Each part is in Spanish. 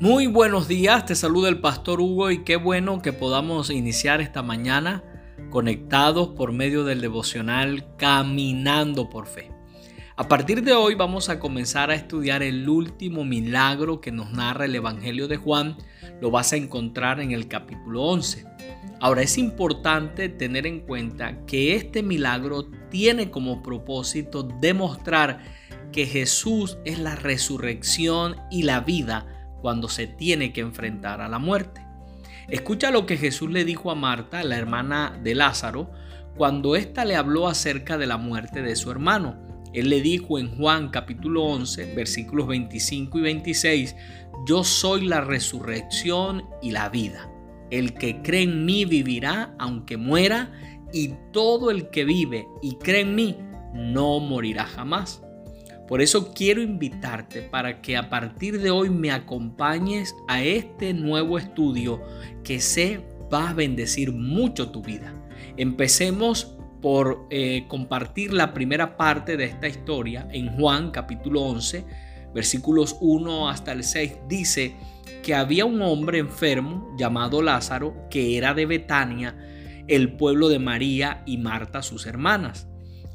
Muy buenos días, te saluda el pastor Hugo y qué bueno que podamos iniciar esta mañana conectados por medio del devocional Caminando por Fe. A partir de hoy vamos a comenzar a estudiar el último milagro que nos narra el Evangelio de Juan. Lo vas a encontrar en el capítulo 11. Ahora es importante tener en cuenta que este milagro tiene como propósito demostrar que Jesús es la resurrección y la vida cuando se tiene que enfrentar a la muerte. Escucha lo que Jesús le dijo a Marta, la hermana de Lázaro, cuando ésta le habló acerca de la muerte de su hermano. Él le dijo en Juan capítulo 11, versículos 25 y 26, Yo soy la resurrección y la vida. El que cree en mí vivirá aunque muera, y todo el que vive y cree en mí no morirá jamás. Por eso quiero invitarte para que a partir de hoy me acompañes a este nuevo estudio que sé va a bendecir mucho tu vida. Empecemos por eh, compartir la primera parte de esta historia en Juan capítulo 11, versículos 1 hasta el 6. Dice que había un hombre enfermo llamado Lázaro que era de Betania, el pueblo de María y Marta sus hermanas.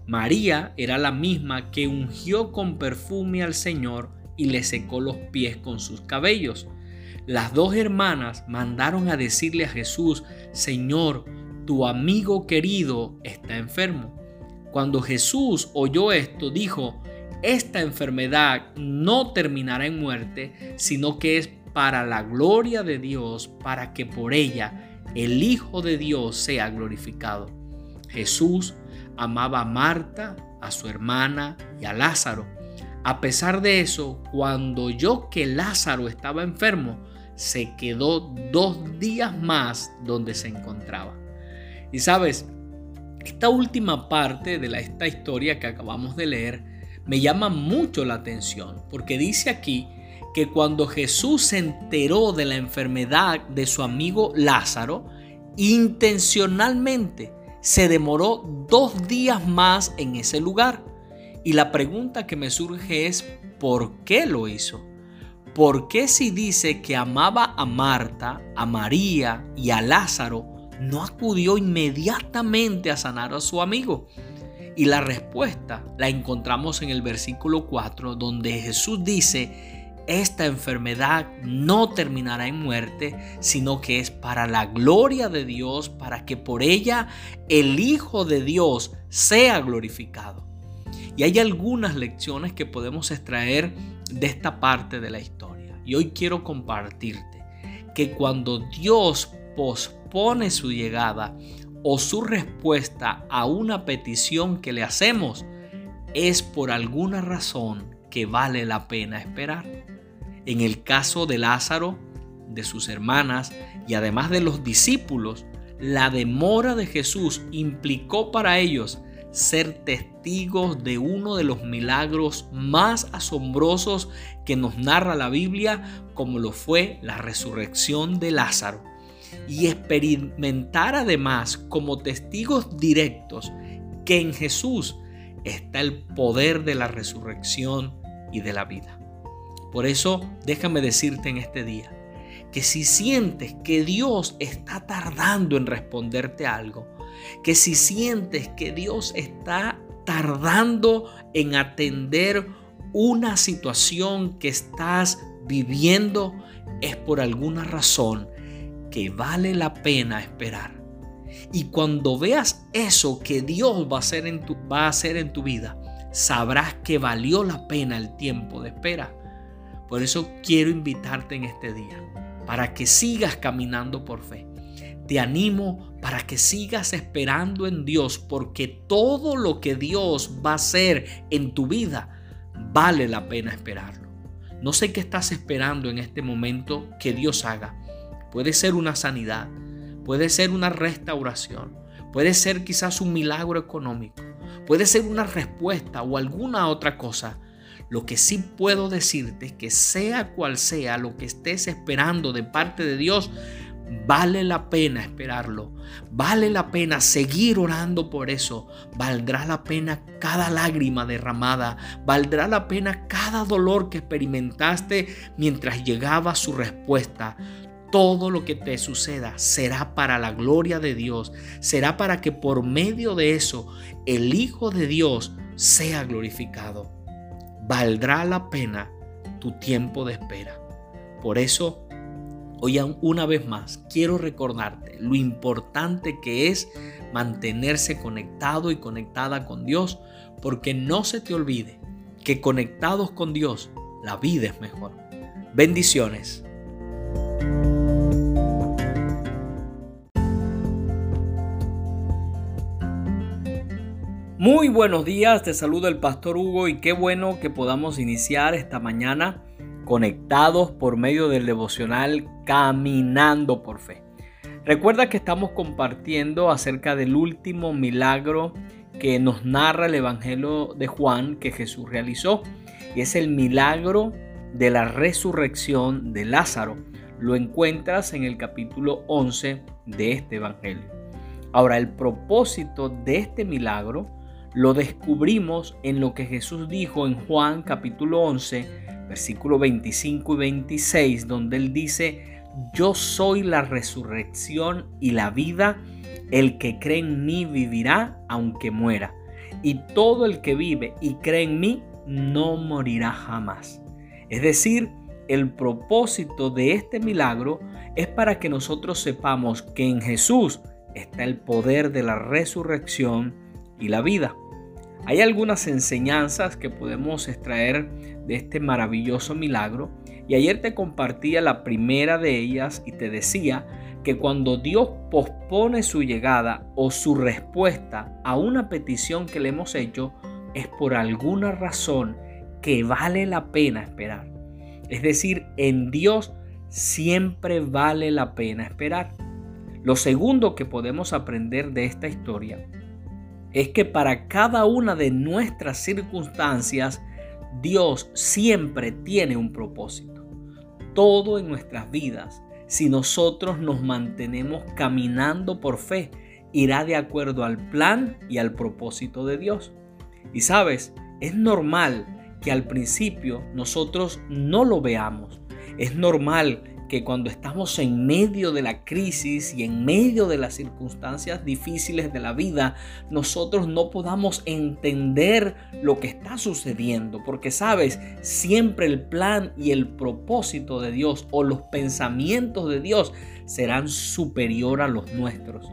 María era la misma que ungió con perfume al Señor y le secó los pies con sus cabellos. Las dos hermanas mandaron a decirle a Jesús, Señor, tu amigo querido está enfermo. Cuando Jesús oyó esto, dijo, esta enfermedad no terminará en muerte, sino que es para la gloria de Dios, para que por ella el Hijo de Dios sea glorificado. Jesús amaba a Marta, a su hermana y a Lázaro. A pesar de eso, cuando oyó que Lázaro estaba enfermo, se quedó dos días más donde se encontraba. Y sabes, esta última parte de la, esta historia que acabamos de leer me llama mucho la atención porque dice aquí que cuando Jesús se enteró de la enfermedad de su amigo Lázaro, intencionalmente se demoró dos días más en ese lugar. Y la pregunta que me surge es, ¿por qué lo hizo? ¿Por qué si dice que amaba a Marta, a María y a Lázaro, no acudió inmediatamente a sanar a su amigo? Y la respuesta la encontramos en el versículo 4, donde Jesús dice, esta enfermedad no terminará en muerte, sino que es para la gloria de Dios, para que por ella el Hijo de Dios sea glorificado. Y hay algunas lecciones que podemos extraer de esta parte de la historia. Y hoy quiero compartirte que cuando Dios pospone su llegada o su respuesta a una petición que le hacemos, es por alguna razón que vale la pena esperar. En el caso de Lázaro, de sus hermanas y además de los discípulos, la demora de Jesús implicó para ellos ser testigos de uno de los milagros más asombrosos que nos narra la Biblia, como lo fue la resurrección de Lázaro, y experimentar además como testigos directos que en Jesús está el poder de la resurrección y de la vida. Por eso déjame decirte en este día que si sientes que Dios está tardando en responderte algo, que si sientes que Dios está tardando en atender una situación que estás viviendo, es por alguna razón que vale la pena esperar. Y cuando veas eso que Dios va a hacer en tu, va a hacer en tu vida, sabrás que valió la pena el tiempo de espera por eso quiero invitarte en este día, para que sigas caminando por fe. Te animo para que sigas esperando en Dios, porque todo lo que Dios va a hacer en tu vida vale la pena esperarlo. No sé qué estás esperando en este momento que Dios haga. Puede ser una sanidad, puede ser una restauración, puede ser quizás un milagro económico, puede ser una respuesta o alguna otra cosa. Lo que sí puedo decirte es que sea cual sea lo que estés esperando de parte de Dios, Vale la pena esperarlo. Vale la pena seguir orando por eso. Valdrá la pena cada lágrima derramada. Valdrá la pena cada dolor que experimentaste mientras llegaba su respuesta. Todo lo que te suceda será para la gloria de Dios. Será para que por medio de eso el Hijo de Dios sea glorificado. Valdrá la pena tu tiempo de espera. Por eso Hoy una vez más quiero recordarte lo importante que es mantenerse conectado y conectada con Dios, porque no se te olvide que conectados con Dios la vida es mejor. Bendiciones. Muy buenos días, te saluda el pastor Hugo y qué bueno que podamos iniciar esta mañana conectados por medio del devocional Caminando por Fe. Recuerda que estamos compartiendo acerca del último milagro que nos narra el Evangelio de Juan que Jesús realizó. Y es el milagro de la resurrección de Lázaro. Lo encuentras en el capítulo 11 de este Evangelio. Ahora, el propósito de este milagro lo descubrimos en lo que Jesús dijo en Juan capítulo 11, versículo 25 y 26, donde él dice, yo soy la resurrección y la vida, el que cree en mí vivirá aunque muera, y todo el que vive y cree en mí no morirá jamás. Es decir, el propósito de este milagro es para que nosotros sepamos que en Jesús está el poder de la resurrección y la vida. Hay algunas enseñanzas que podemos extraer de este maravilloso milagro y ayer te compartía la primera de ellas y te decía que cuando Dios pospone su llegada o su respuesta a una petición que le hemos hecho es por alguna razón que vale la pena esperar. Es decir, en Dios siempre vale la pena esperar. Lo segundo que podemos aprender de esta historia es que para cada una de nuestras circunstancias, Dios siempre tiene un propósito. Todo en nuestras vidas, si nosotros nos mantenemos caminando por fe, irá de acuerdo al plan y al propósito de Dios. Y sabes, es normal que al principio nosotros no lo veamos. Es normal que cuando estamos en medio de la crisis y en medio de las circunstancias difíciles de la vida, nosotros no podamos entender lo que está sucediendo, porque sabes, siempre el plan y el propósito de Dios o los pensamientos de Dios serán superior a los nuestros.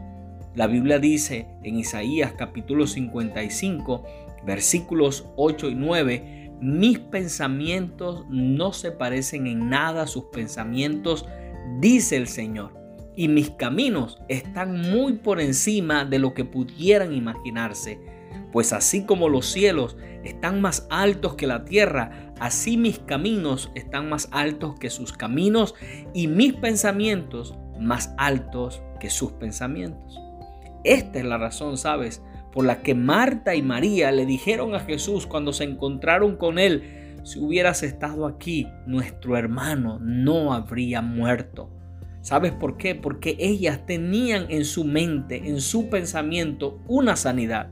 La Biblia dice en Isaías capítulo 55, versículos 8 y 9, mis pensamientos no se parecen en nada a sus pensamientos, dice el Señor. Y mis caminos están muy por encima de lo que pudieran imaginarse. Pues así como los cielos están más altos que la tierra, así mis caminos están más altos que sus caminos y mis pensamientos más altos que sus pensamientos. Esta es la razón, ¿sabes? Por la que Marta y María le dijeron a Jesús cuando se encontraron con él, si hubieras estado aquí, nuestro hermano no habría muerto. ¿Sabes por qué? Porque ellas tenían en su mente, en su pensamiento, una sanidad,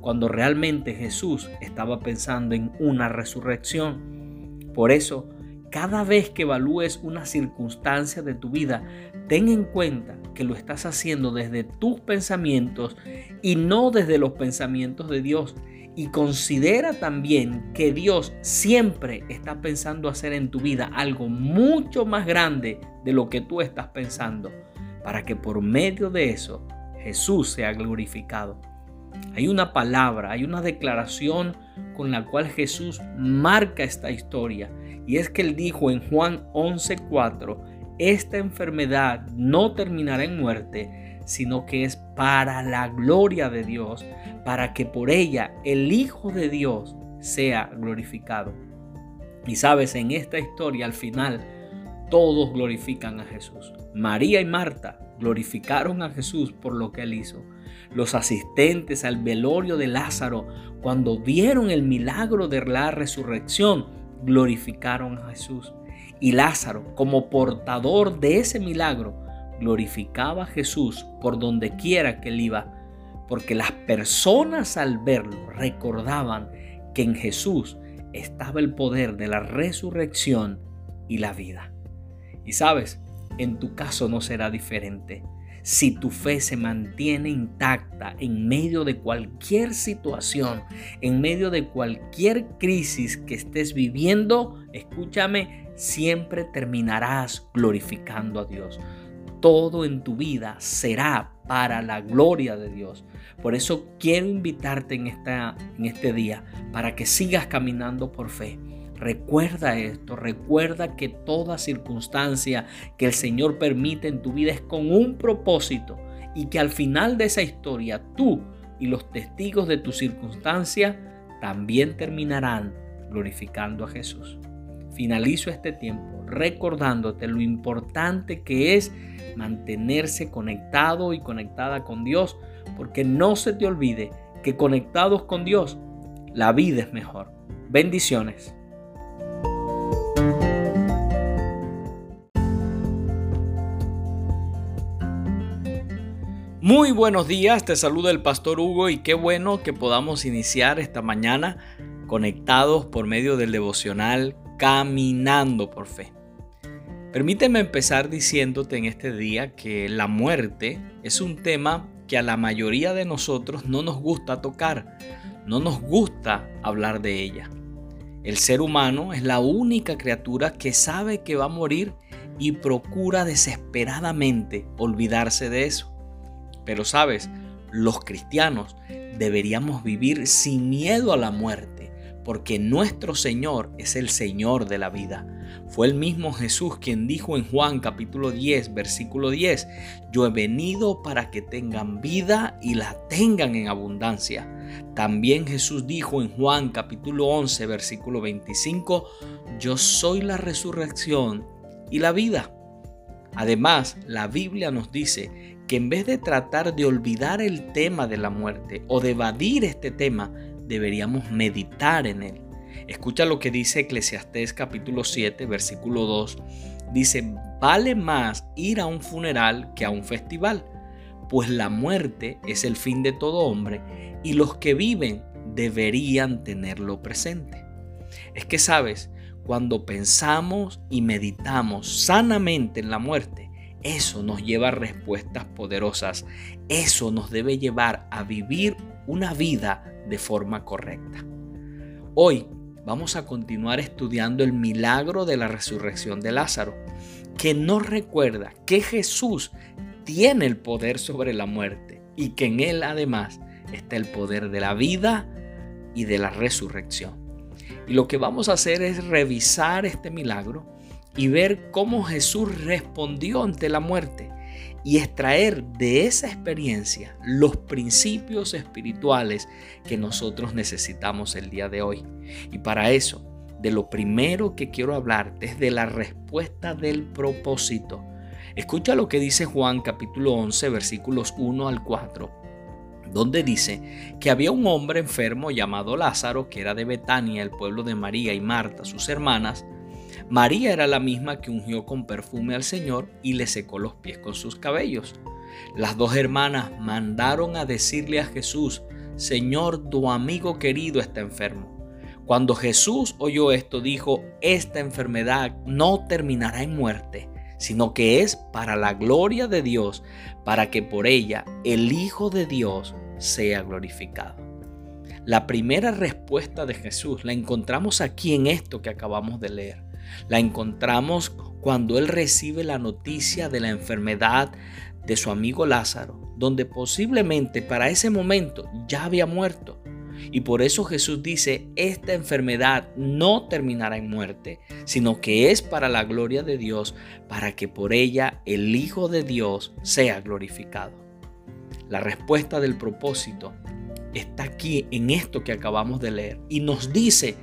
cuando realmente Jesús estaba pensando en una resurrección. Por eso, cada vez que evalúes una circunstancia de tu vida, ten en cuenta que lo estás haciendo desde tus pensamientos y no desde los pensamientos de Dios. Y considera también que Dios siempre está pensando hacer en tu vida algo mucho más grande de lo que tú estás pensando, para que por medio de eso Jesús sea glorificado. Hay una palabra, hay una declaración con la cual Jesús marca esta historia. Y es que él dijo en Juan 11:4, esta enfermedad no terminará en muerte, sino que es para la gloria de Dios, para que por ella el Hijo de Dios sea glorificado. Y sabes, en esta historia al final todos glorifican a Jesús. María y Marta glorificaron a Jesús por lo que él hizo. Los asistentes al velorio de Lázaro, cuando vieron el milagro de la resurrección, glorificaron a Jesús. Y Lázaro, como portador de ese milagro, glorificaba a Jesús por donde quiera que él iba, porque las personas al verlo recordaban que en Jesús estaba el poder de la resurrección y la vida. Y sabes, en tu caso no será diferente. Si tu fe se mantiene intacta en medio de cualquier situación, en medio de cualquier crisis que estés viviendo, escúchame, siempre terminarás glorificando a Dios. Todo en tu vida será para la gloria de Dios. Por eso quiero invitarte en, esta, en este día para que sigas caminando por fe Recuerda esto, recuerda que toda circunstancia que el Señor permite en tu vida es con un propósito y que al final de esa historia tú y los testigos de tu circunstancia también terminarán glorificando a Jesús. Finalizo este tiempo recordándote lo importante que es mantenerse conectado y conectada con Dios, porque no se te olvide que conectados con Dios, la vida es mejor. Bendiciones. Muy buenos días, te saluda el pastor Hugo y qué bueno que podamos iniciar esta mañana conectados por medio del devocional Caminando por Fe. Permíteme empezar diciéndote en este día que la muerte es un tema que a la mayoría de nosotros no nos gusta tocar, no nos gusta hablar de ella. El ser humano es la única criatura que sabe que va a morir y procura desesperadamente olvidarse de eso. Pero sabes, los cristianos deberíamos vivir sin miedo a la muerte, porque nuestro Señor es el Señor de la vida. Fue el mismo Jesús quien dijo en Juan capítulo 10, versículo 10, yo he venido para que tengan vida y la tengan en abundancia. También Jesús dijo en Juan capítulo 11, versículo 25, yo soy la resurrección y la vida. Además, la Biblia nos dice que en vez de tratar de olvidar el tema de la muerte o de evadir este tema, deberíamos meditar en él. Escucha lo que dice Eclesiastés capítulo 7, versículo 2. Dice, vale más ir a un funeral que a un festival, pues la muerte es el fin de todo hombre y los que viven deberían tenerlo presente. Es que sabes, cuando pensamos y meditamos sanamente en la muerte, eso nos lleva a respuestas poderosas. Eso nos debe llevar a vivir una vida de forma correcta. Hoy vamos a continuar estudiando el milagro de la resurrección de Lázaro, que nos recuerda que Jesús tiene el poder sobre la muerte y que en él además está el poder de la vida y de la resurrección. Y lo que vamos a hacer es revisar este milagro y ver cómo Jesús respondió ante la muerte y extraer de esa experiencia los principios espirituales que nosotros necesitamos el día de hoy. Y para eso, de lo primero que quiero hablarte es de la respuesta del propósito. Escucha lo que dice Juan capítulo 11 versículos 1 al 4 donde dice que había un hombre enfermo llamado Lázaro, que era de Betania, el pueblo de María y Marta, sus hermanas. María era la misma que ungió con perfume al Señor y le secó los pies con sus cabellos. Las dos hermanas mandaron a decirle a Jesús, Señor, tu amigo querido está enfermo. Cuando Jesús oyó esto, dijo, esta enfermedad no terminará en muerte, sino que es para la gloria de Dios, para que por ella el Hijo de Dios sea glorificado. La primera respuesta de Jesús la encontramos aquí en esto que acabamos de leer. La encontramos cuando Él recibe la noticia de la enfermedad de su amigo Lázaro, donde posiblemente para ese momento ya había muerto. Y por eso Jesús dice, esta enfermedad no terminará en muerte, sino que es para la gloria de Dios, para que por ella el Hijo de Dios sea glorificado. La respuesta del propósito está aquí en esto que acabamos de leer y nos dice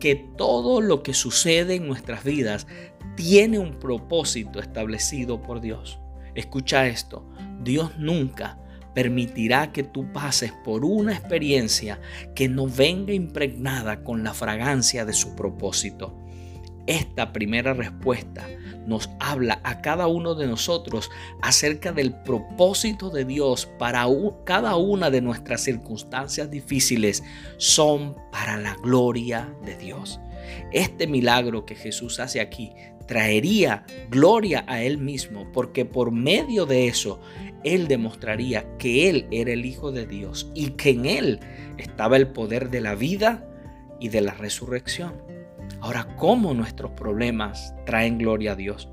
que todo lo que sucede en nuestras vidas tiene un propósito establecido por Dios. Escucha esto, Dios nunca permitirá que tú pases por una experiencia que no venga impregnada con la fragancia de su propósito. Esta primera respuesta nos habla a cada uno de nosotros acerca del propósito de Dios para cada una de nuestras circunstancias difíciles son para la gloria de Dios. Este milagro que Jesús hace aquí traería gloria a Él mismo, porque por medio de eso Él demostraría que Él era el Hijo de Dios y que en Él estaba el poder de la vida y de la resurrección. Ahora, ¿cómo nuestros problemas traen gloria a Dios?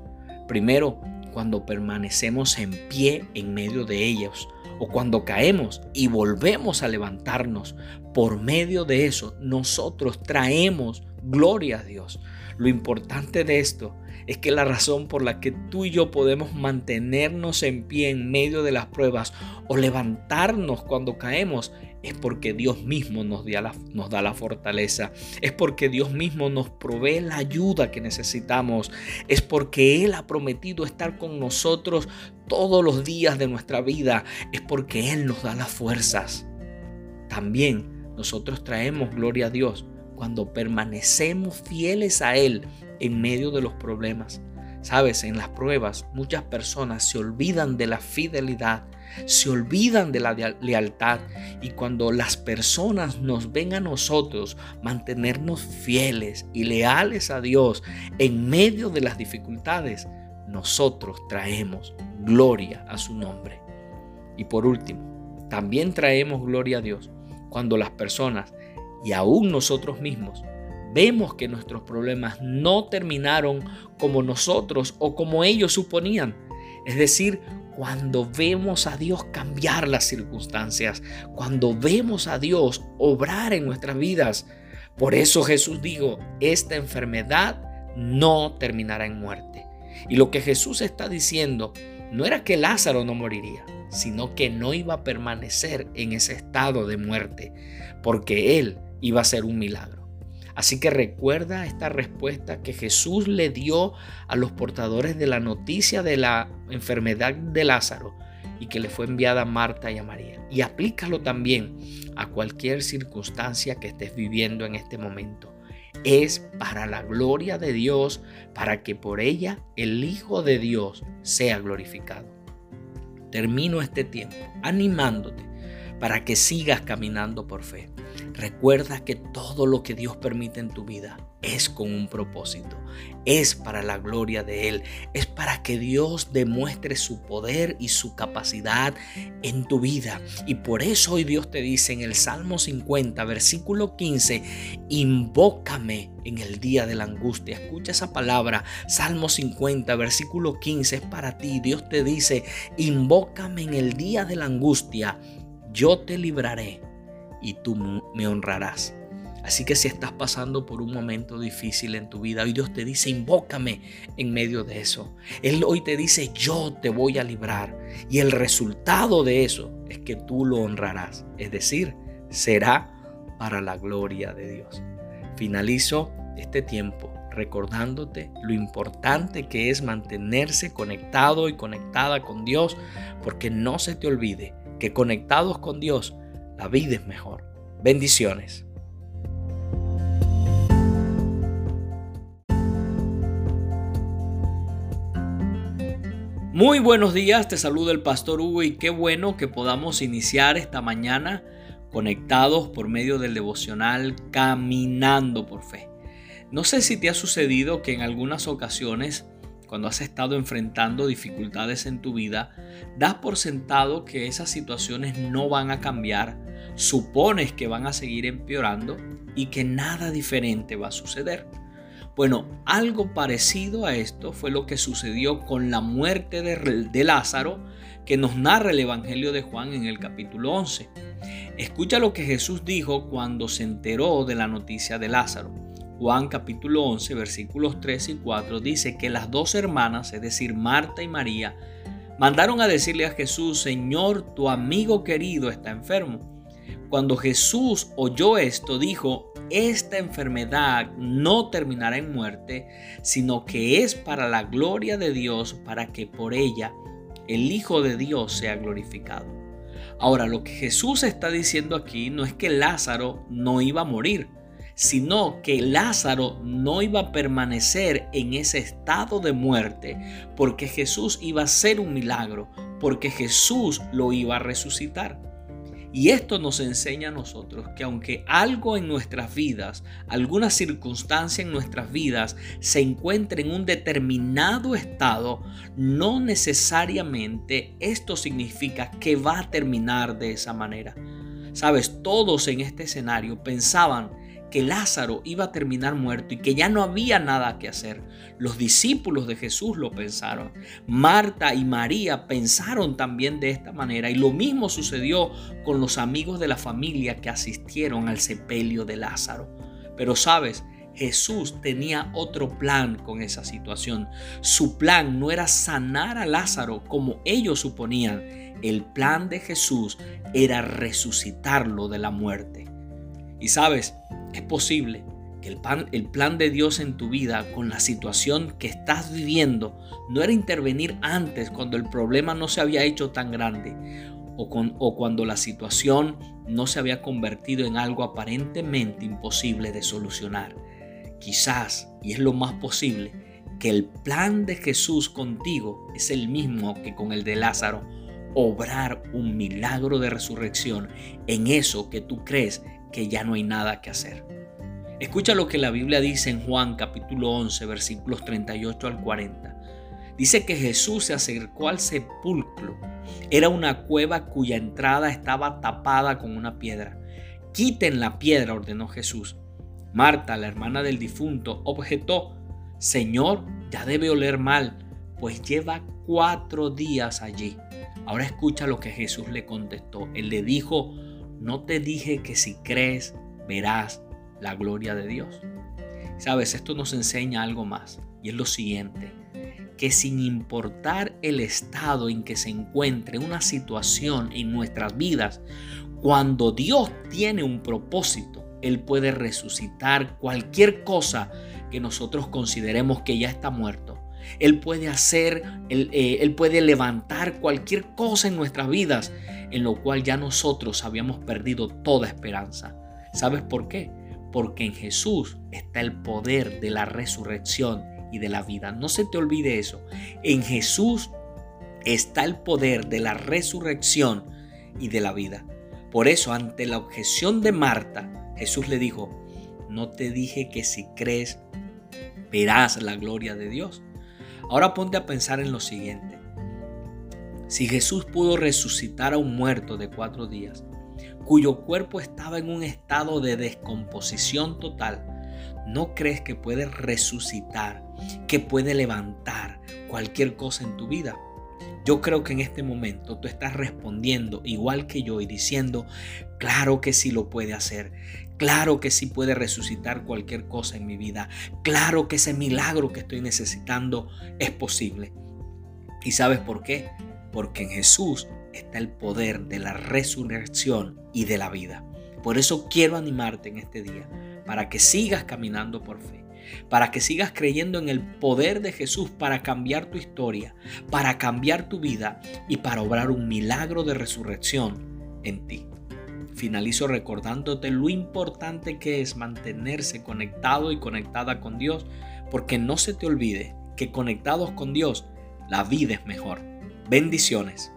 Primero, cuando permanecemos en pie en medio de ellos o cuando caemos y volvemos a levantarnos. Por medio de eso, nosotros traemos gloria a Dios. Lo importante de esto es que la razón por la que tú y yo podemos mantenernos en pie en medio de las pruebas o levantarnos cuando caemos es porque Dios mismo nos da, la, fortaleza, es porque Dios mismo nos provee la ayuda que necesitamos, es porque Él ha prometido estar con nosotros todos los días de nuestra vida, es porque Él nos da las fuerzas. También nosotros traemos gloria a Dios cuando permanecemos fieles a Él en medio de los problemas. Sabes, en las pruebas muchas personas se olvidan de la fidelidad se olvidan de la lealtad y cuando las personas nos ven a nosotros mantenernos fieles y leales a Dios en medio de las dificultades, nosotros traemos gloria a su nombre. Y por último, también traemos gloria a Dios cuando las personas y aún nosotros mismos vemos que nuestros problemas no terminaron como nosotros o como ellos suponían. Es decir, cuando vemos a Dios cambiar las circunstancias, cuando vemos a Dios obrar en nuestras vidas. Por eso Jesús dijo, esta enfermedad no terminará en muerte. Y lo que Jesús está diciendo no era que Lázaro no moriría, sino que no iba a permanecer en ese estado de muerte, porque él iba a ser un milagro. Así que recuerda esta respuesta que Jesús le dio a los portadores de la noticia de la enfermedad de Lázaro y que le fue enviada a Marta y a María. Y aplícalo también a cualquier circunstancia que estés viviendo en este momento. Es para la gloria de Dios, para que por ella el Hijo de Dios sea glorificado. Termino este tiempo animándote para que sigas caminando por fe. Recuerda que todo lo que Dios permite en tu vida es con un propósito, es para la gloria de Él, es para que Dios demuestre su poder y su capacidad en tu vida. Y por eso hoy Dios te dice en el Salmo 50, versículo 15, invócame en el día de la angustia. Escucha esa palabra, Salmo 50, versículo 15, es para ti. Dios te dice, invócame en el día de la angustia yo te libraré y tú me honrarás. Así que si estás pasando por un momento difícil en tu vida, hoy Dios te dice, invócame en medio de eso. Él hoy te dice, yo te voy a librar. Y el resultado de eso es que tú lo honrarás. Es decir, será para la gloria de Dios. Finalizo este tiempo recordándote lo importante que es mantenerse conectado y conectada con Dios, porque no se te olvide que conectados con Dios, la vida es mejor. Bendiciones. Muy buenos días, te saluda el pastor Hugo y qué bueno que podamos iniciar esta mañana conectados por medio del devocional Caminando por Fe. No sé si te ha sucedido que en algunas ocasiones cuando has estado enfrentando dificultades en tu vida, das por sentado que esas situaciones no van a cambiar, supones que van a seguir empeorando y que nada diferente va a suceder. Bueno, algo parecido a esto fue lo que sucedió con la muerte de, Lázaro que nos narra el Evangelio de Juan en el capítulo 11. Escucha lo que Jesús dijo cuando se enteró de la noticia de Lázaro. Juan capítulo 11 versículos 3 y 4 dice que las dos hermanas, es decir, Marta y María, mandaron a decirle a Jesús, Señor, tu amigo querido está enfermo. Cuando Jesús oyó esto, dijo, esta enfermedad no terminará en muerte, sino que es para la gloria de Dios, para que por ella el Hijo de Dios sea glorificado. Ahora, lo que Jesús está diciendo aquí no es que Lázaro no iba a morir, sino que Lázaro no iba a permanecer en ese estado de muerte, porque Jesús iba a hacer un milagro, porque Jesús lo iba a resucitar. Y esto nos enseña a nosotros que aunque algo en nuestras vidas, alguna circunstancia en nuestras vidas se encuentre en un determinado estado, no necesariamente esto significa que va a terminar de esa manera. Sabes, todos en este escenario pensaban que Lázaro iba a terminar muerto y que ya no había nada que hacer. Los discípulos de Jesús lo pensaron. Marta y María pensaron también de esta manera y lo mismo sucedió con los amigos de la familia que asistieron al sepelio de Lázaro. Pero sabes, Jesús tenía otro plan con esa situación. Su plan no era sanar a Lázaro como ellos suponían. El plan de Jesús era resucitarlo de la muerte. Y sabes, es posible que el, plan de Dios en tu vida con la situación que estás viviendo no era intervenir antes cuando el problema no se había hecho tan grande o cuando la situación no se había convertido en algo aparentemente imposible de solucionar. Quizás, y es lo más posible, que el plan de Jesús contigo es el mismo que con el de Lázaro, obrar un milagro de resurrección en eso que tú crees que ya no hay nada que hacer. Escucha lo que la Biblia dice en Juan capítulo 11 versículos 38 al 40. Dice que Jesús se acercó al sepulcro. Era una cueva cuya entrada estaba tapada con una piedra. Quiten la piedra, ordenó Jesús. Marta, la hermana del difunto, objetó, Señor, ya debe oler mal, pues lleva cuatro días allí. Ahora escucha lo que Jesús le contestó. Él le dijo, no te dije que si crees verás la gloria de Dios. Sabes, esto nos enseña algo más y es lo siguiente, que sin importar el estado en que se encuentre una situación en nuestras vidas, cuando Dios tiene un propósito, Él puede resucitar cualquier cosa que nosotros consideremos que ya está muerto. Él puede hacer, Él, eh, él puede levantar cualquier cosa en nuestras vidas en lo cual ya nosotros habíamos perdido toda esperanza. ¿Sabes por qué? Porque en Jesús está el poder de la resurrección y de la vida. No se te olvide eso. En Jesús está el poder de la resurrección y de la vida. Por eso, ante la objeción de Marta, Jesús le dijo, no te dije que si crees verás la gloria de Dios. Ahora ponte a pensar en lo siguiente. Si Jesús pudo resucitar a un muerto de cuatro días, cuyo cuerpo estaba en un estado de descomposición total, ¿no crees que puede resucitar, que puede levantar cualquier cosa en tu vida? Yo creo que en este momento tú estás respondiendo igual que yo y diciendo, claro que sí lo puede hacer, claro que sí puede resucitar cualquier cosa en mi vida, claro que ese milagro que estoy necesitando es posible. ¿Y sabes por qué? Porque en Jesús está el poder de la resurrección y de la vida. Por eso quiero animarte en este día, para que sigas caminando por fe, para que sigas creyendo en el poder de Jesús para cambiar tu historia, para cambiar tu vida y para obrar un milagro de resurrección en ti. Finalizo recordándote lo importante que es mantenerse conectado y conectada con Dios, porque no se te olvide que conectados con Dios, la vida es mejor. Bendiciones.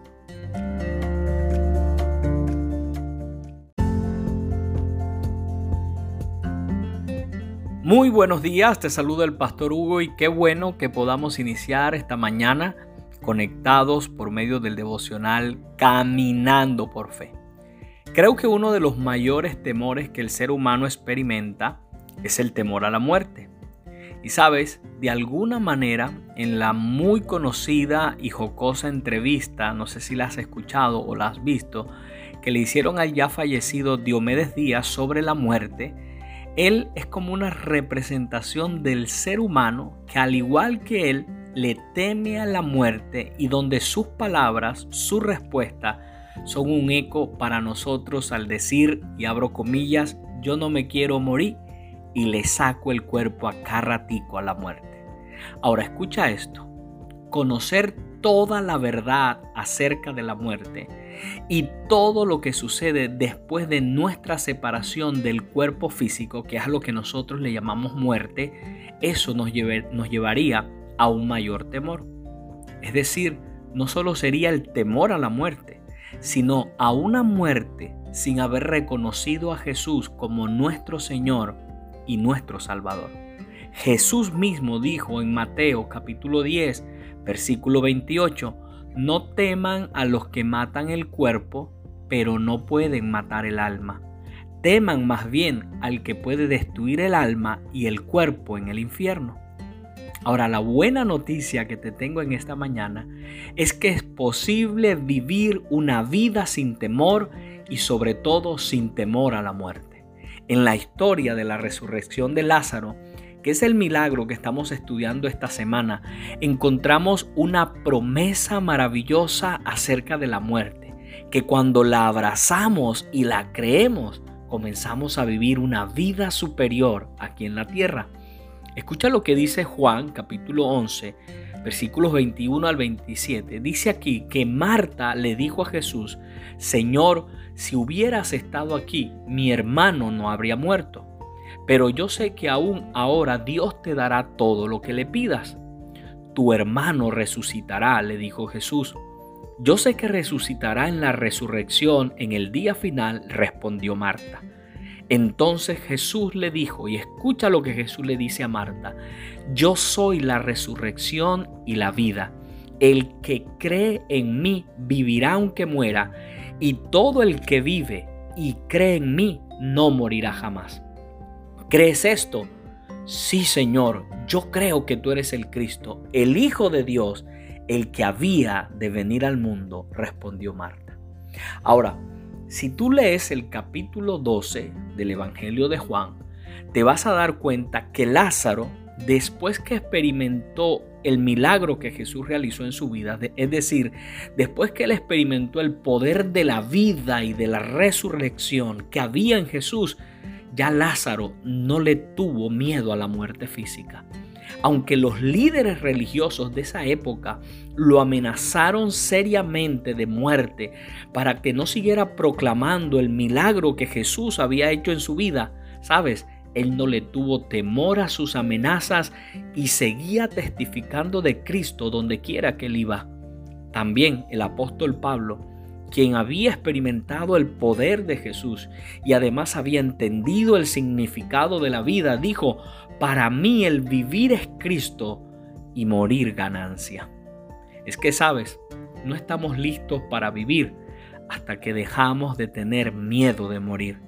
Muy buenos días, te saluda el pastor Hugo y qué bueno que podamos iniciar esta mañana conectados por medio del devocional Caminando por Fe. Creo que uno de los mayores temores que el ser humano experimenta es el temor a la muerte. Y sabes, de alguna manera, en la muy conocida y jocosa entrevista, no sé si la has escuchado o la has visto, que le hicieron al ya fallecido Diomedes Díaz sobre la muerte, él es como una representación del ser humano que al igual que él le teme a la muerte y donde sus palabras, su respuesta, son un eco para nosotros al decir, y abro comillas, yo no me quiero morir y le saco el cuerpo a cada ratico a la muerte. Ahora escucha esto. Conocer toda la verdad acerca de la muerte Y todo lo que sucede después de nuestra separación del cuerpo físico, que es lo que nosotros le llamamos muerte, eso nos, nos llevaría a un mayor temor. Es decir, no solo sería el temor a la muerte, sino a una muerte sin haber reconocido a Jesús como nuestro Señor y nuestro Salvador. Jesús mismo dijo en Mateo capítulo 10, versículo 28, no teman a los que matan el cuerpo, pero no pueden matar el alma. Teman más bien al que puede destruir el alma y el cuerpo en el infierno. Ahora, la buena noticia que te tengo en esta mañana es que es posible vivir una vida sin temor y sobre todo sin temor a la muerte. En la historia de la resurrección de Lázaro, que es el milagro que estamos estudiando esta semana, encontramos una promesa maravillosa acerca de la muerte, que cuando la abrazamos y la creemos, comenzamos a vivir una vida superior aquí en la tierra. Escucha lo que dice Juan capítulo 11, versículos 21 al 27. Dice aquí que Marta le dijo a Jesús, Señor, si hubieras estado aquí, mi hermano no habría muerto. Pero yo sé que aún ahora Dios te dará todo lo que le pidas. Tu hermano resucitará, le dijo Jesús. Yo sé que resucitará en la resurrección en el día final, respondió Marta. Entonces Jesús le dijo, y escucha lo que Jesús le dice a Marta, yo soy la resurrección y la vida. El que cree en mí vivirá aunque muera, y todo el que vive y cree en mí no morirá jamás. ¿Crees esto? Sí, Señor, yo creo que tú eres el Cristo, el Hijo de Dios, el que había de venir al mundo, respondió Marta. Ahora, si tú lees el capítulo 12 del Evangelio de Juan, te vas a dar cuenta que Lázaro, después que experimentó el milagro que Jesús realizó en su vida, es decir, después que él experimentó el poder de la vida y de la resurrección que había en Jesús, ya Lázaro no le tuvo miedo a la muerte física. Aunque los líderes religiosos de esa época lo amenazaron seriamente de muerte para que no siguiera proclamando el milagro que Jesús había hecho en su vida, ¿sabes? Él no le tuvo temor a sus amenazas y seguía testificando de Cristo donde quiera que él iba. También el apóstol Pablo quien había experimentado el poder de Jesús y además había entendido el significado de la vida, dijo, para mí el vivir es Cristo y morir ganancia. Es que, sabes, no estamos listos para vivir hasta que dejamos de tener miedo de morir.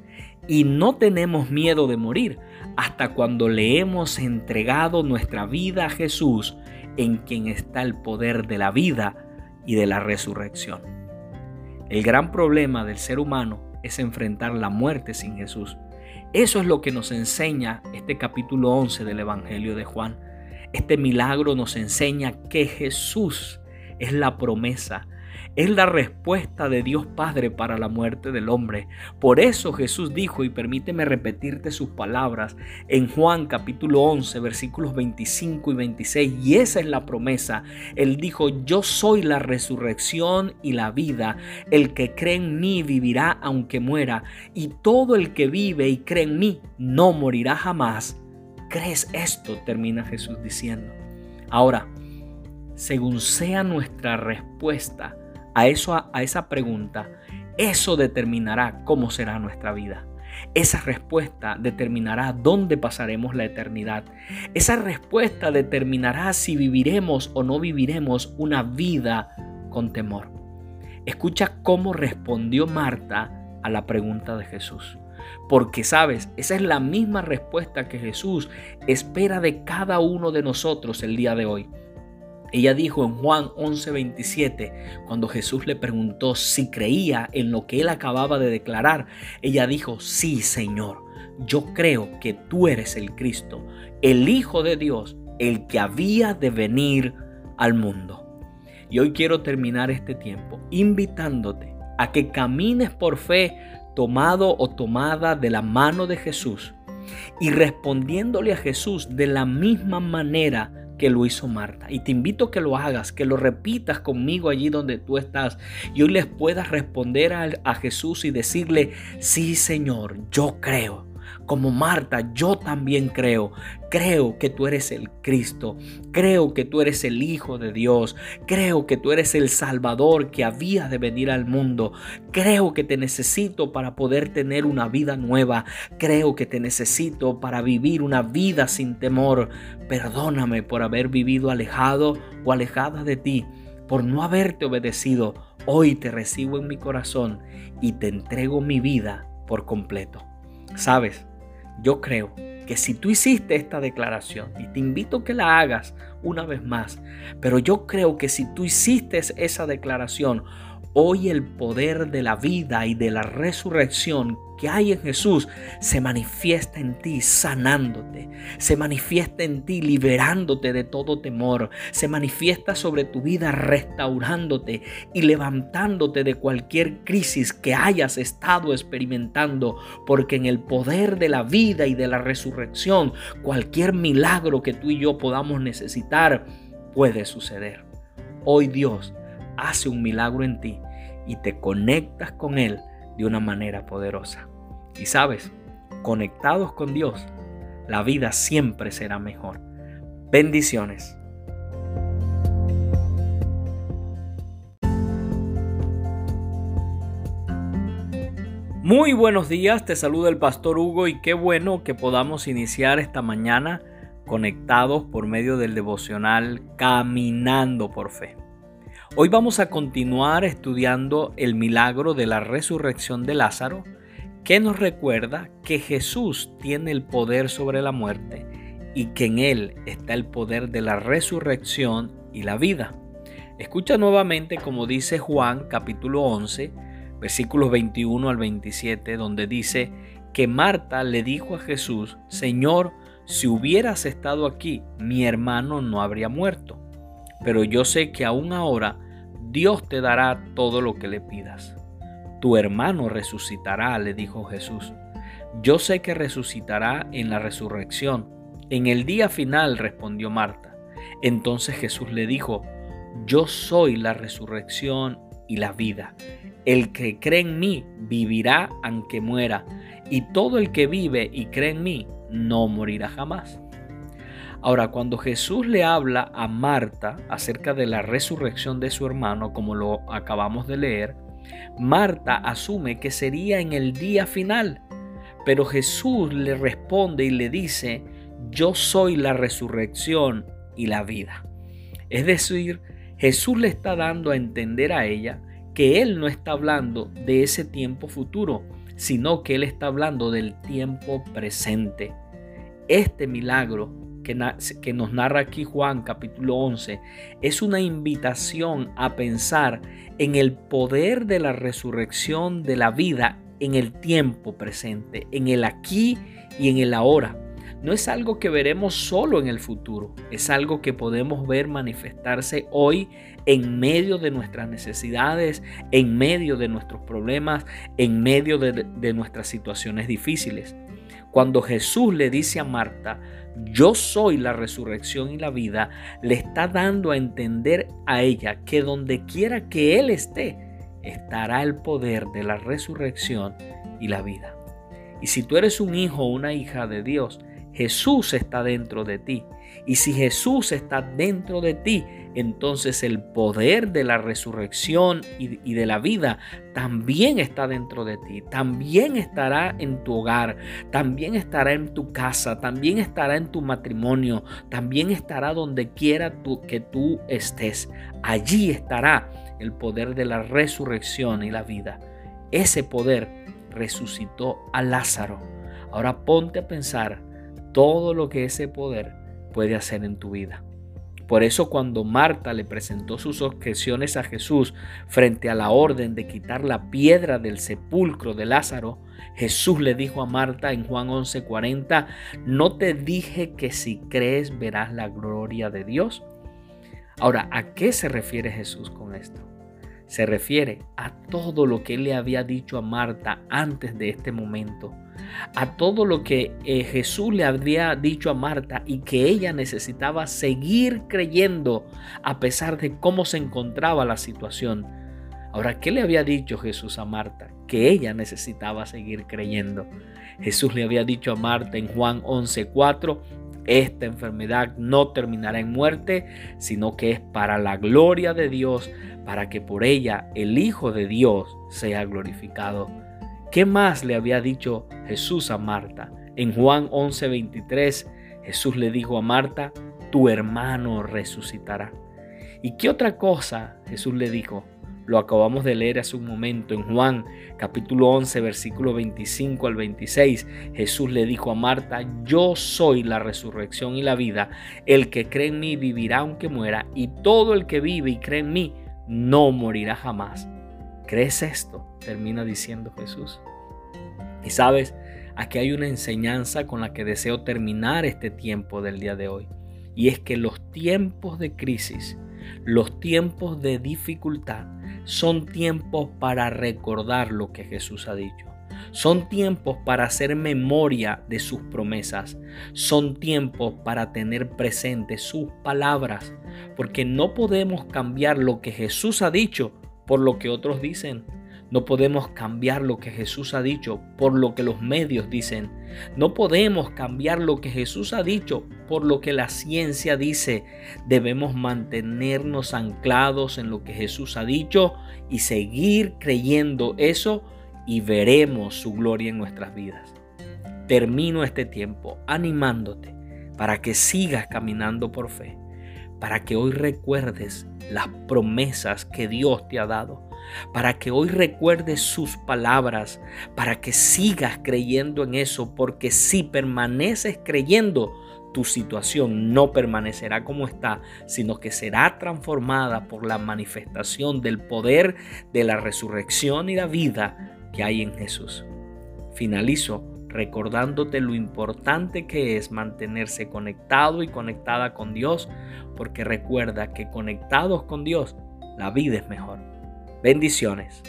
Y no tenemos miedo de morir hasta cuando le hemos entregado nuestra vida a Jesús, en quien está el poder de la vida y de la resurrección. El gran problema del ser humano es enfrentar la muerte sin Jesús. Eso es lo que nos enseña este capítulo 11 del Evangelio de Juan. Este milagro nos enseña que Jesús es la promesa, es la respuesta de Dios Padre para la muerte del hombre. Por eso Jesús dijo, y permíteme repetirte sus palabras, en Juan capítulo 11, versículos 25 y 26, y esa es la promesa. Él dijo, yo soy la resurrección y la vida. El que cree en mí vivirá aunque muera, y todo el que vive y cree en mí no morirá jamás. ¿Crees esto? termina Jesús diciendo. Ahora, según sea nuestra respuesta, a, eso, a esa pregunta, eso determinará cómo será nuestra vida. Esa respuesta determinará dónde pasaremos la eternidad. Esa respuesta determinará si viviremos o no viviremos una vida con temor. Escucha cómo respondió Marta a la pregunta de Jesús. Porque sabes, esa es la misma respuesta que Jesús espera de cada uno de nosotros el día de hoy. Ella dijo en Juan 11:27, cuando Jesús le preguntó si creía en lo que él acababa de declarar, ella dijo, sí Señor, yo creo que tú eres el Cristo, el Hijo de Dios, el que había de venir al mundo. Y hoy quiero terminar este tiempo invitándote a que camines por fe tomado o tomada de la mano de Jesús y respondiéndole a Jesús de la misma manera que lo hizo Marta. Y te invito a que lo hagas, que lo repitas conmigo allí donde tú estás y hoy les puedas responder a, a Jesús y decirle, sí Señor, yo creo como Marta, yo también creo. Creo que tú eres el Cristo. Creo que tú eres el Hijo de Dios. Creo que tú eres el Salvador que había de venir al mundo. Creo que te necesito para poder tener una vida nueva. Creo que te necesito para vivir una vida sin temor. Perdóname por haber vivido alejado o alejada de ti, por no haberte obedecido. Hoy te recibo en mi corazón y te entrego mi vida por completo. Sabes, yo creo que si tú hiciste esta declaración, y te invito a que la hagas una vez más, pero yo creo que si tú hiciste esa declaración, Hoy el poder de la vida y de la resurrección que hay en Jesús se manifiesta en ti sanándote, se manifiesta en ti liberándote de todo temor, se manifiesta sobre tu vida restaurándote y levantándote de cualquier crisis que hayas estado experimentando, porque en el poder de la vida y de la resurrección, cualquier milagro que tú y yo podamos necesitar puede suceder. Hoy Dios hace un milagro en ti y te conectas con Él de una manera poderosa. Y sabes, conectados con Dios, la vida siempre será mejor. Bendiciones. Muy buenos días, te saluda el pastor Hugo y qué bueno que podamos iniciar esta mañana conectados por medio del devocional Caminando por Fe. Hoy vamos a continuar estudiando el milagro de la resurrección de Lázaro, que nos recuerda que Jesús tiene el poder sobre la muerte y que en Él está el poder de la resurrección y la vida. Escucha nuevamente como dice Juan capítulo 11, versículos 21 al 27, donde dice que Marta le dijo a Jesús, Señor, si hubieras estado aquí, mi hermano no habría muerto. Pero yo sé que aún ahora Dios te dará todo lo que le pidas. Tu hermano resucitará, le dijo Jesús. Yo sé que resucitará en la resurrección. En el día final, respondió Marta. Entonces Jesús le dijo, yo soy la resurrección y la vida. El que cree en mí vivirá aunque muera, y todo el que vive y cree en mí no morirá jamás. Ahora, cuando Jesús le habla a Marta acerca de la resurrección de su hermano, como lo acabamos de leer, Marta asume que sería en el día final, pero Jesús le responde y le dice, yo soy la resurrección y la vida. Es decir, Jesús le está dando a entender a ella que Él no está hablando de ese tiempo futuro, sino que Él está hablando del tiempo presente. Este milagro que, nos narra aquí Juan capítulo 11 es una invitación a pensar en el poder de la resurrección de la vida en el tiempo presente, en el aquí y en el ahora. No es algo que veremos solo en el futuro, es algo que podemos ver manifestarse hoy en medio de nuestras necesidades, en medio de nuestros problemas, en medio de, de nuestras situaciones difíciles. Cuando Jesús le dice a Marta, yo soy la resurrección y la vida, le está dando a entender a ella que donde quiera que Él esté, estará el poder de la resurrección y la vida. Y si tú eres un hijo o una hija de Dios, Jesús está dentro de ti. Y si Jesús está dentro de ti, entonces el poder de la resurrección y, de la vida también está dentro de ti, también estará en tu hogar, también estará en tu casa, también estará en tu matrimonio, también estará donde quiera que tú estés. Allí estará el poder de la resurrección y la vida. Ese poder resucitó a Lázaro. Ahora ponte a pensar todo lo que ese poder puede hacer en tu vida. Por eso cuando Marta le presentó sus objeciones a Jesús frente a la orden de quitar la piedra del sepulcro de Lázaro, Jesús le dijo a Marta en Juan 11:40, ¿no te dije que si crees verás la gloria de Dios? Ahora, ¿a qué se refiere Jesús con esto? Se refiere a todo lo que él le había dicho a Marta antes de este momento a todo lo que eh, Jesús le había dicho a Marta y que ella necesitaba seguir creyendo a pesar de cómo se encontraba la situación. Ahora, ¿qué le había dicho Jesús a Marta? Que ella necesitaba seguir creyendo. Jesús le había dicho a Marta en Juan 11:4, esta enfermedad no terminará en muerte, sino que es para la gloria de Dios, para que por ella el Hijo de Dios sea glorificado. ¿Qué más le había dicho Jesús a Marta? En Juan 11:23 Jesús le dijo a Marta, tu hermano resucitará. ¿Y qué otra cosa Jesús le dijo? Lo acabamos de leer hace un momento en Juan capítulo 11 versículo 25 al 26. Jesús le dijo a Marta, yo soy la resurrección y la vida. El que cree en mí vivirá aunque muera y todo el que vive y cree en mí no morirá jamás. ¿Crees esto? Termina diciendo Jesús. Y sabes, aquí hay una enseñanza con la que deseo terminar este tiempo del día de hoy. Y es que los tiempos de crisis, los tiempos de dificultad, son tiempos para recordar lo que Jesús ha dicho. Son tiempos para hacer memoria de sus promesas. Son tiempos para tener presente sus palabras. Porque no podemos cambiar lo que Jesús ha dicho por lo que otros dicen. No podemos cambiar lo que Jesús ha dicho por lo que los medios dicen. No podemos cambiar lo que Jesús ha dicho por lo que la ciencia dice. Debemos mantenernos anclados en lo que Jesús ha dicho y seguir creyendo eso y veremos su gloria en nuestras vidas. Termino este tiempo animándote para que sigas caminando por fe, para que hoy recuerdes las promesas que Dios te ha dado para que hoy recuerdes sus palabras, para que sigas creyendo en eso, porque si permaneces creyendo, tu situación no permanecerá como está, sino que será transformada por la manifestación del poder de la resurrección y la vida que hay en Jesús. Finalizo recordándote lo importante que es mantenerse conectado y conectada con Dios, porque recuerda que conectados con Dios, la vida es mejor. Bendiciones.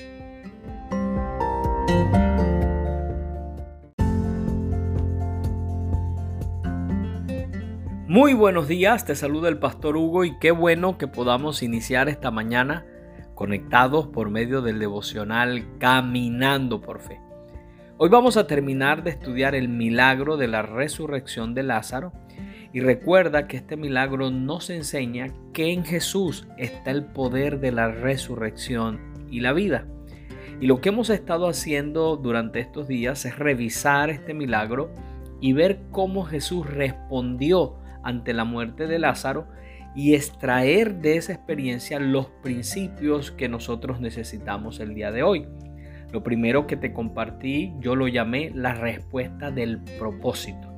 Muy buenos días, te saluda el pastor Hugo y qué bueno que podamos iniciar esta mañana conectados por medio del devocional Caminando por Fe. Hoy vamos a terminar de estudiar el milagro de la resurrección de Lázaro y recuerda que este milagro nos enseña que en Jesús está el poder de la resurrección y la vida. Y lo que hemos estado haciendo durante estos días es revisar este milagro y ver cómo Jesús respondió ante la muerte de Lázaro y extraer de esa experiencia los principios que nosotros necesitamos el día de hoy. Lo primero que te compartí yo lo llamé la respuesta del propósito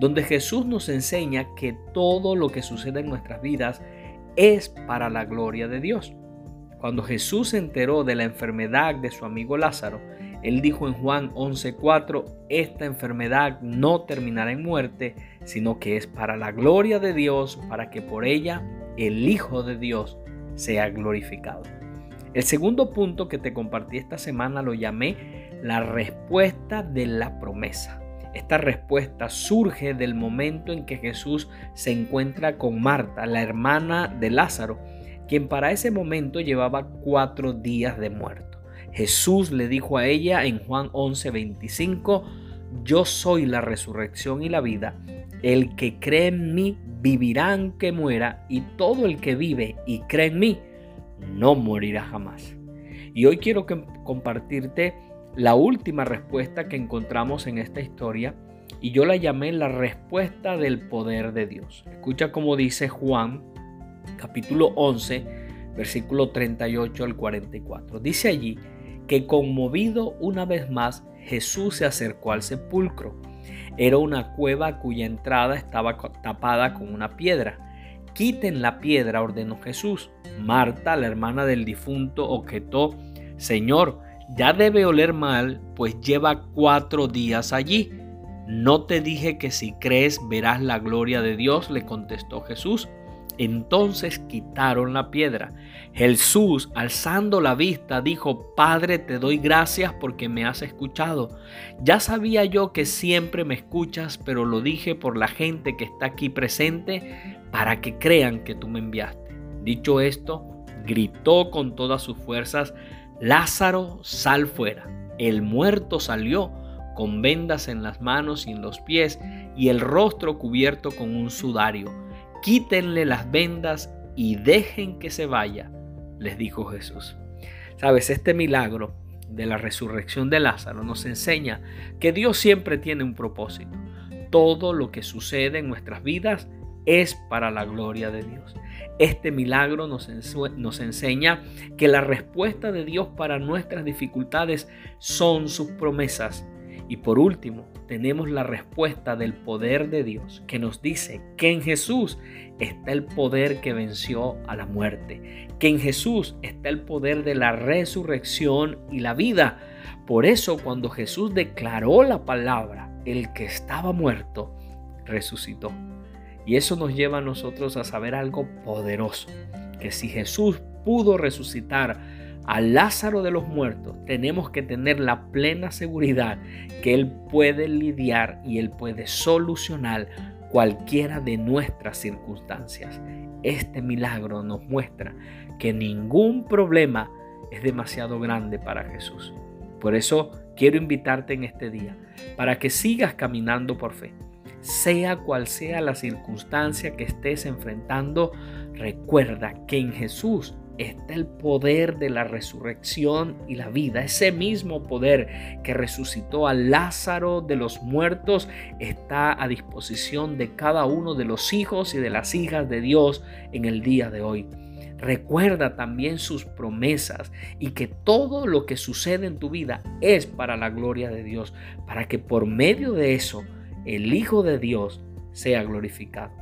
donde Jesús nos enseña que todo lo que sucede en nuestras vidas es para la gloria de Dios. Cuando Jesús se enteró de la enfermedad de su amigo Lázaro, él dijo en Juan 11:4, esta enfermedad no terminará en muerte, sino que es para la gloria de Dios, para que por ella el Hijo de Dios sea glorificado. El segundo punto que te compartí esta semana lo llamé la respuesta de la promesa. Esta respuesta surge del momento en que Jesús se encuentra con Marta, la hermana de Lázaro, quien para ese momento llevaba cuatro días de muerto. Jesús le dijo a ella en Juan 11:25, yo soy la resurrección y la vida, el que cree en mí vivirá aunque muera, y todo el que vive y cree en mí no morirá jamás. Y hoy quiero compartirte la última respuesta que encontramos en esta historia y yo la llamé la respuesta del poder de Dios. Escucha cómo dice Juan capítulo 11 versículo 38 al 44. Dice allí que conmovido una vez más Jesús se acercó al sepulcro. Era una cueva cuya entrada estaba tapada con una piedra. Quiten la piedra, ordenó Jesús. Marta, la hermana del difunto, objetó, Señor, ya debe oler mal, pues lleva cuatro días allí. No te dije que si crees verás la gloria de Dios, le contestó Jesús. Entonces quitaron la piedra. Jesús, alzando la vista, dijo, Padre, te doy gracias porque me has escuchado. Ya sabía yo que siempre me escuchas, pero lo dije por la gente que está aquí presente para que crean que tú me enviaste. Dicho esto, gritó con todas sus fuerzas, Lázaro, sal fuera. El muerto salió con vendas en las manos y en los pies y el rostro cubierto con un sudario quítenle las vendas y dejen que se vaya, les dijo Jesús. Sabes, este milagro de la resurrección de Lázaro nos enseña que Dios siempre tiene un propósito. Todo lo que sucede en nuestras vidas es para la gloria de Dios. Este milagro nos, nos, enseña que la respuesta de Dios para nuestras dificultades son sus promesas y por último, tenemos la respuesta del poder de Dios que nos dice que en Jesús está el poder que venció a la muerte, que en Jesús está el poder de la resurrección y la vida. Por eso cuando Jesús declaró la palabra, el que estaba muerto, resucitó. Y eso nos lleva a nosotros a saber algo poderoso, que si Jesús pudo resucitar a Lázaro de los muertos, tenemos que tener la plena seguridad que Él puede lidiar y Él puede solucionar cualquiera de nuestras circunstancias. Este milagro nos muestra que ningún problema es demasiado grande para Jesús. Por eso quiero invitarte en este día para que sigas caminando por fe. Sea cual sea la circunstancia que estés enfrentando, recuerda que en Jesús está el poder de la resurrección y la vida. Ese mismo poder que resucitó a Lázaro de los muertos está a disposición de cada uno de los hijos y de las hijas de Dios en el día de hoy. Recuerda también sus promesas y que todo lo que sucede en tu vida es para la gloria de Dios, para que por medio de eso el Hijo de Dios sea glorificado.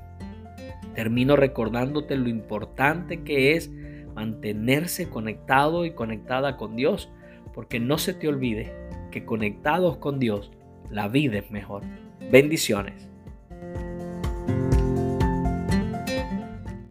Termino recordándote lo importante que es mantenerse conectado y conectada con Dios, porque no se te olvide que conectados con Dios, la vida es mejor. Bendiciones.